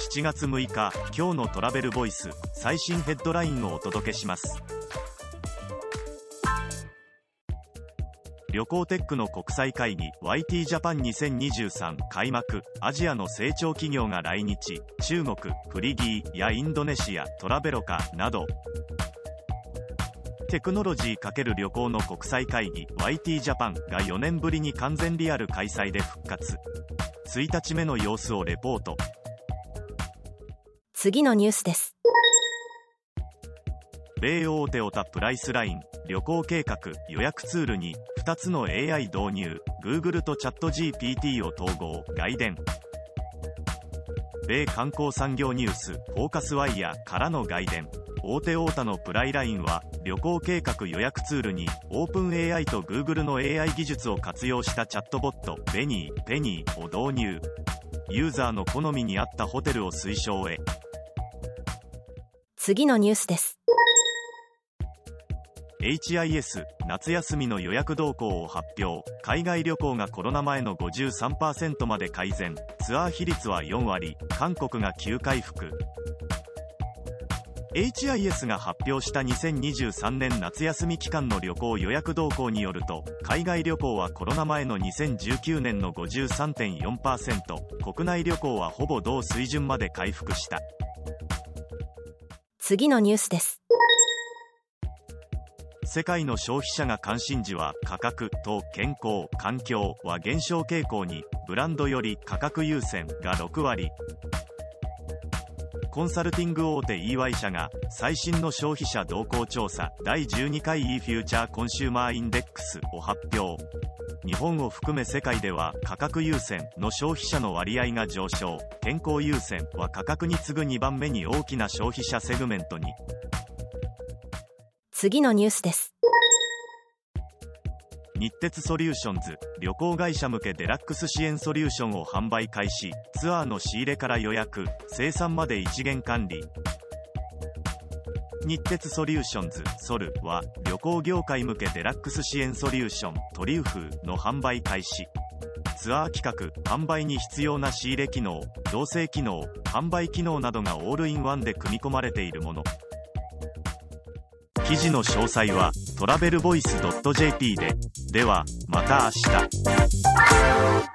7月6日今日のトラベルボイス最新ヘッドラインをお届けします。旅行テックの国際会議 YT ジャパン2023開幕。アジアの成長企業が来日。中国フリギーやインドネシアトラベロカなど。テクノロジー×旅行の国際会議 YT ジャパンが4年ぶりに完全リアル開催で復活。1日目の様子をレポート。次のニュースです。米大手オタプライスライン旅行計画予約ツールに2つの AI 導入。Google とチャット GPT を統合。外伝。米観光産業ニュースフォーカスワイヤーからの外伝。大手大田のプライラインは旅行計画予約ツールにオープン AI と Google の AI 技術を活用したチャットボットベニー、ペニーを導入。ユーザーの好みに合ったホテルを推奨へ。次のニュースです。HIS 夏休みの予約動向を発表。海外旅行がコロナ前の53%まで改善。ツアー比率は4割。韓国が急回復。HIS が発表した2023年夏休み期間の旅行予約動向によると海外旅行はコロナ前の2019年の53.4%国内旅行はほぼ同水準まで回復した。次のニュースです。世界の消費者が関心事は価格と健康環境は減少傾向にブランドより価格優先が6割。コンサルティング大手 EY 社が最新の消費者動向調査第12回 e フューチャーコンシューマーインデックスを発表。日本を含め世界では価格優先の消費者の割合が上昇。健康優先は価格に次ぐ2番目に大きな消費者セグメントに。次のニュースです。日鉄ソリューションズ旅行会社向けデラックス支援ソリューションを販売開始。ツアーの仕入れから予約生産まで一元管理。日鉄ソリューションズソルは旅行業界向けデラックス支援ソリューショントリュフーの販売開始。ツアー企画販売に必要な仕入れ機能造成機能販売機能などがオールインワンで組み込まれているもの。記事の詳細はトラベルボイス .jp で。ではまた明日。